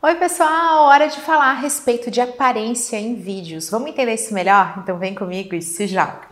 Oi, pessoal! Hora de falar a respeito de aparência em vídeos. Vamos entender isso melhor? Então vem comigo e se joga!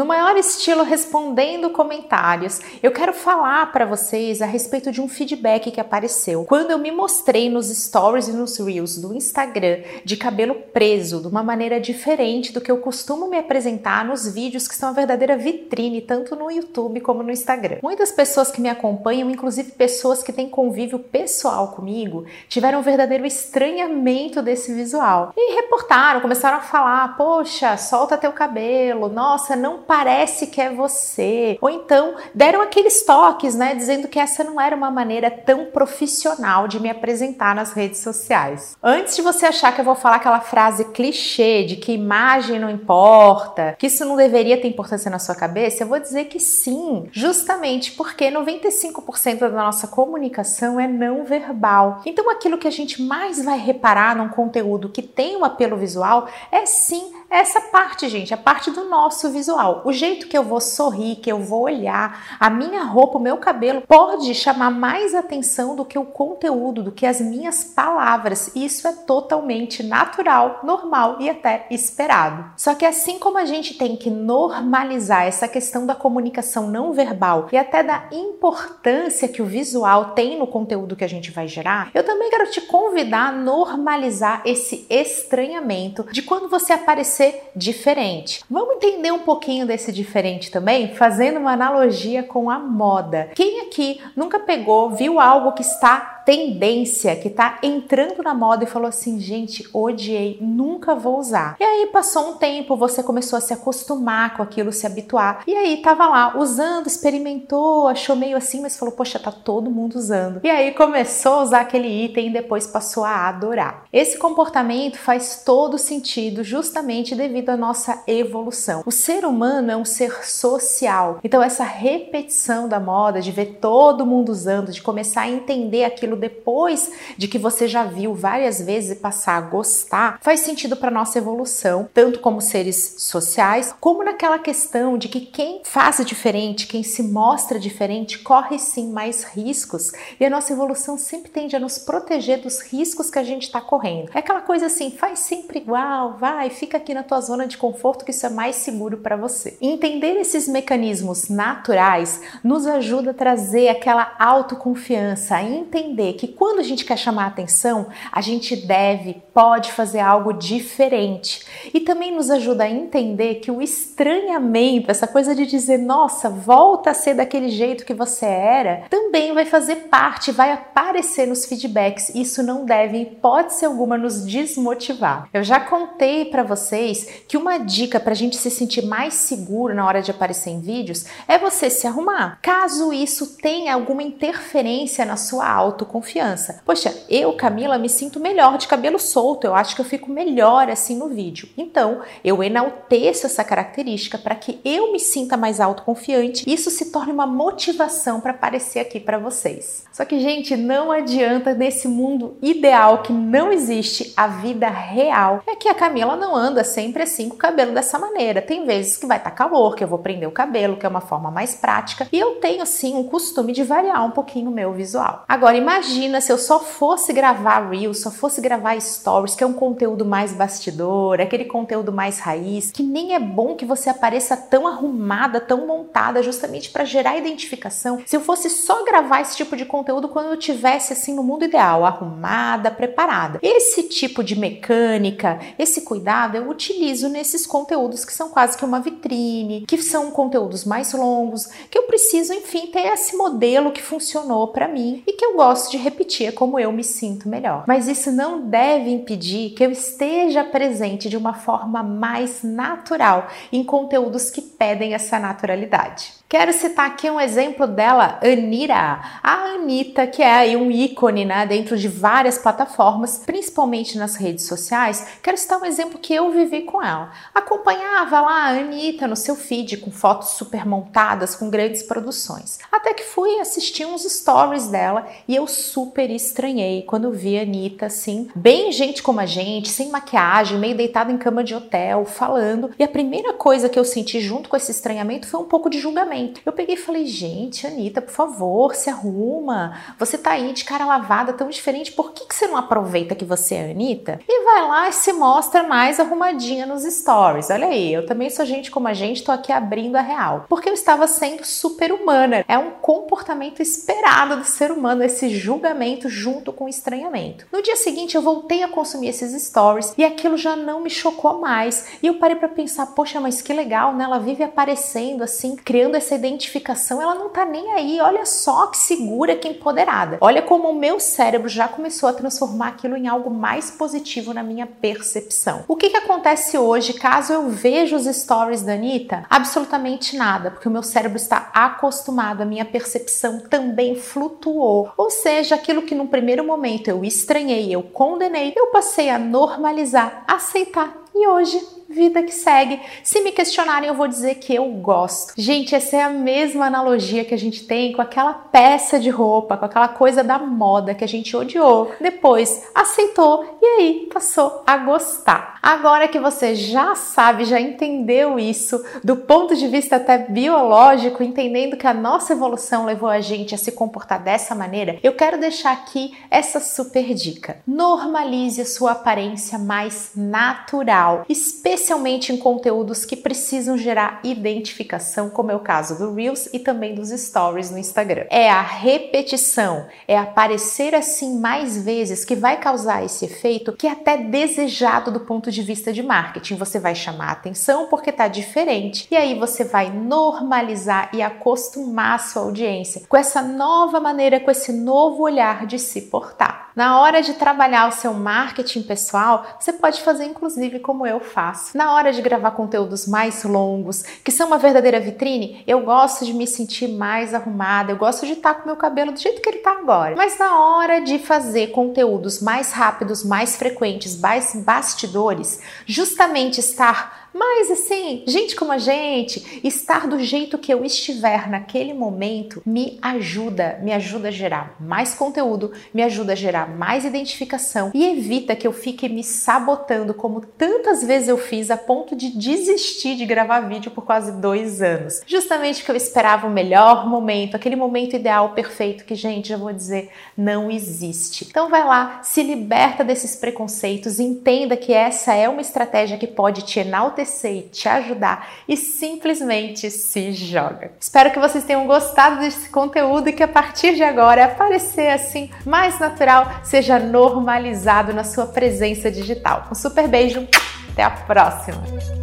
No maior estilo respondendo comentários, eu quero falar para vocês a respeito de um feedback que apareceu quando eu me mostrei nos stories e nos reels do Instagram de cabelo preso, de uma maneira diferente do que eu costumo me apresentar nos vídeos que são a verdadeira vitrine tanto no YouTube como no Instagram. Muitas pessoas que me acompanham, inclusive pessoas que têm convívio pessoal comigo, tiveram um verdadeiro estranhamento desse visual e reportaram, começaram a falar: "Poxa, solta teu cabelo. Nossa, não parece que é você. Ou então deram aqueles toques, né, dizendo que essa não era uma maneira tão profissional de me apresentar nas redes sociais. Antes de você achar que eu vou falar aquela frase clichê de que imagem não importa, que isso não deveria ter importância na sua cabeça, eu vou dizer que sim, justamente porque 95% da nossa comunicação é não verbal. Então aquilo que a gente mais vai reparar num conteúdo que tem um apelo visual é sim essa parte, gente, a parte do nosso visual. O jeito que eu vou sorrir, que eu vou olhar, a minha roupa, o meu cabelo pode chamar mais atenção do que o conteúdo, do que as minhas palavras. Isso é totalmente natural, normal e até esperado. Só que assim como a gente tem que normalizar essa questão da comunicação não verbal e até da importância que o visual tem no conteúdo que a gente vai gerar, eu também quero te convidar a normalizar esse estranhamento de quando você aparecer ser diferente. Vamos entender um pouquinho desse diferente também, fazendo uma analogia com a moda. Quem aqui nunca pegou, viu algo que está tendência que tá entrando na moda e falou assim: gente, odiei, nunca vou usar. E aí passou um tempo, você começou a se acostumar com aquilo, se habituar. E aí tava lá usando, experimentou, achou meio assim, mas falou: poxa, tá todo mundo usando. E aí começou a usar aquele item e depois passou a adorar. Esse comportamento faz todo sentido justamente devido à nossa evolução. O ser humano é um ser social. Então essa repetição da moda, de ver todo mundo usando, de começar a entender aquilo depois de que você já viu várias vezes e passar a gostar, faz sentido para nossa evolução, tanto como seres sociais, como naquela questão de que quem faz diferente, quem se mostra diferente, corre sim mais riscos. E a nossa evolução sempre tende a nos proteger dos riscos que a gente está correndo. É aquela coisa assim, faz sempre igual, vai, fica aqui na tua zona de conforto que isso é mais seguro para você. Entender esses mecanismos naturais nos ajuda a trazer aquela autoconfiança, a entender que quando a gente quer chamar atenção, a gente deve, pode fazer algo diferente. E também nos ajuda a entender que o estranhamento, essa coisa de dizer, nossa, volta a ser daquele jeito que você era, também vai fazer parte, vai aparecer nos feedbacks. Isso não deve, em hipótese alguma, nos desmotivar. Eu já contei para vocês que uma dica para a gente se sentir mais seguro na hora de aparecer em vídeos é você se arrumar. Caso isso tenha alguma interferência na sua autoconfiança, confiança. Poxa, eu, Camila, me sinto melhor de cabelo solto, eu acho que eu fico melhor assim no vídeo. Então, eu enalteço essa característica para que eu me sinta mais autoconfiante e isso se torne uma motivação para aparecer aqui para vocês. Só que, gente, não adianta nesse mundo ideal que não existe a vida real. É que a Camila não anda sempre assim com o cabelo dessa maneira. Tem vezes que vai estar tá calor, que eu vou prender o cabelo, que é uma forma mais prática, e eu tenho sim um costume de variar um pouquinho o meu visual. Agora, imagine Imagina se eu só fosse gravar Reels, só fosse gravar Stories, que é um conteúdo mais bastidor, aquele conteúdo mais raiz, que nem é bom que você apareça tão arrumada, tão montada, justamente para gerar identificação. Se eu fosse só gravar esse tipo de conteúdo quando eu tivesse assim no mundo ideal, arrumada, preparada. Esse tipo de mecânica, esse cuidado eu utilizo nesses conteúdos que são quase que uma vitrine, que são conteúdos mais longos, que eu preciso, enfim, ter esse modelo que funcionou para mim e que eu gosto de repetir como eu me sinto melhor. Mas isso não deve impedir que eu esteja presente de uma forma mais natural em conteúdos que pedem essa naturalidade. Quero citar aqui um exemplo dela, Anira. A Anitta, que é aí um ícone né, dentro de várias plataformas, principalmente nas redes sociais. Quero citar um exemplo que eu vivi com ela. Acompanhava lá a Anitta no seu feed com fotos super montadas, com grandes produções. Até que fui assistir uns stories dela e eu super estranhei quando vi a Anitta assim, bem gente como a gente, sem maquiagem, meio deitada em cama de hotel, falando. E a primeira coisa que eu senti junto com esse estranhamento foi um pouco de julgamento. Eu peguei e falei, gente, Anitta, por favor, se arruma. Você tá aí de cara lavada, tão diferente, por que, que você não aproveita que você é Anitta? E vai lá e se mostra mais arrumadinha nos stories. Olha aí, eu também sou gente como a gente, tô aqui abrindo a real. Porque eu estava sendo super humana. É um comportamento esperado do ser humano, esse julgamento junto com o estranhamento. No dia seguinte, eu voltei a consumir esses stories e aquilo já não me chocou mais. E eu parei para pensar, poxa, mas que legal, né? Ela vive aparecendo assim, criando essa identificação, ela não tá nem aí. Olha só que segura, que empoderada. Olha como o meu cérebro já começou a transformar aquilo em algo mais positivo na minha percepção. O que que acontece hoje caso eu veja os stories da Anitta? Absolutamente nada, porque o meu cérebro está acostumado, a minha percepção também flutuou. Ou seja, aquilo que num primeiro momento eu estranhei, eu condenei, eu passei a normalizar, aceitar e hoje vida que segue. Se me questionarem, eu vou dizer que eu gosto. Gente, essa é a mesma analogia que a gente tem com aquela peça de roupa, com aquela coisa da moda que a gente odiou, depois aceitou e aí passou a gostar. Agora que você já sabe, já entendeu isso do ponto de vista até biológico, entendendo que a nossa evolução levou a gente a se comportar dessa maneira, eu quero deixar aqui essa super dica. Normalize a sua aparência mais natural, especialmente em conteúdos que precisam gerar identificação, como é o caso do Reels e também dos Stories no Instagram. É a repetição, é aparecer assim mais vezes que vai causar esse efeito que é até desejado do ponto de vista de marketing. Você vai chamar atenção porque tá diferente e aí você vai normalizar e acostumar a sua audiência com essa nova maneira, com esse novo olhar de se portar. Na hora de trabalhar o seu marketing pessoal, você pode fazer inclusive como eu faço. Na hora de gravar conteúdos mais longos, que são uma verdadeira vitrine, eu gosto de me sentir mais arrumada, eu gosto de estar com meu cabelo do jeito que ele está agora. Mas na hora de fazer conteúdos mais rápidos, mais frequentes, mais bastidores, justamente estar mas assim, gente como a gente, estar do jeito que eu estiver naquele momento me ajuda, me ajuda a gerar mais conteúdo, me ajuda a gerar mais identificação e evita que eu fique me sabotando como tantas vezes eu fiz a ponto de desistir de gravar vídeo por quase dois anos. Justamente porque eu esperava o melhor momento, aquele momento ideal, perfeito, que, gente, já vou dizer, não existe. Então vai lá, se liberta desses preconceitos, entenda que essa é uma estratégia que pode te enaltecer e te ajudar e simplesmente se joga. Espero que vocês tenham gostado desse conteúdo e que a partir de agora aparecer assim mais natural seja normalizado na sua presença digital. Um super beijo, até a próxima!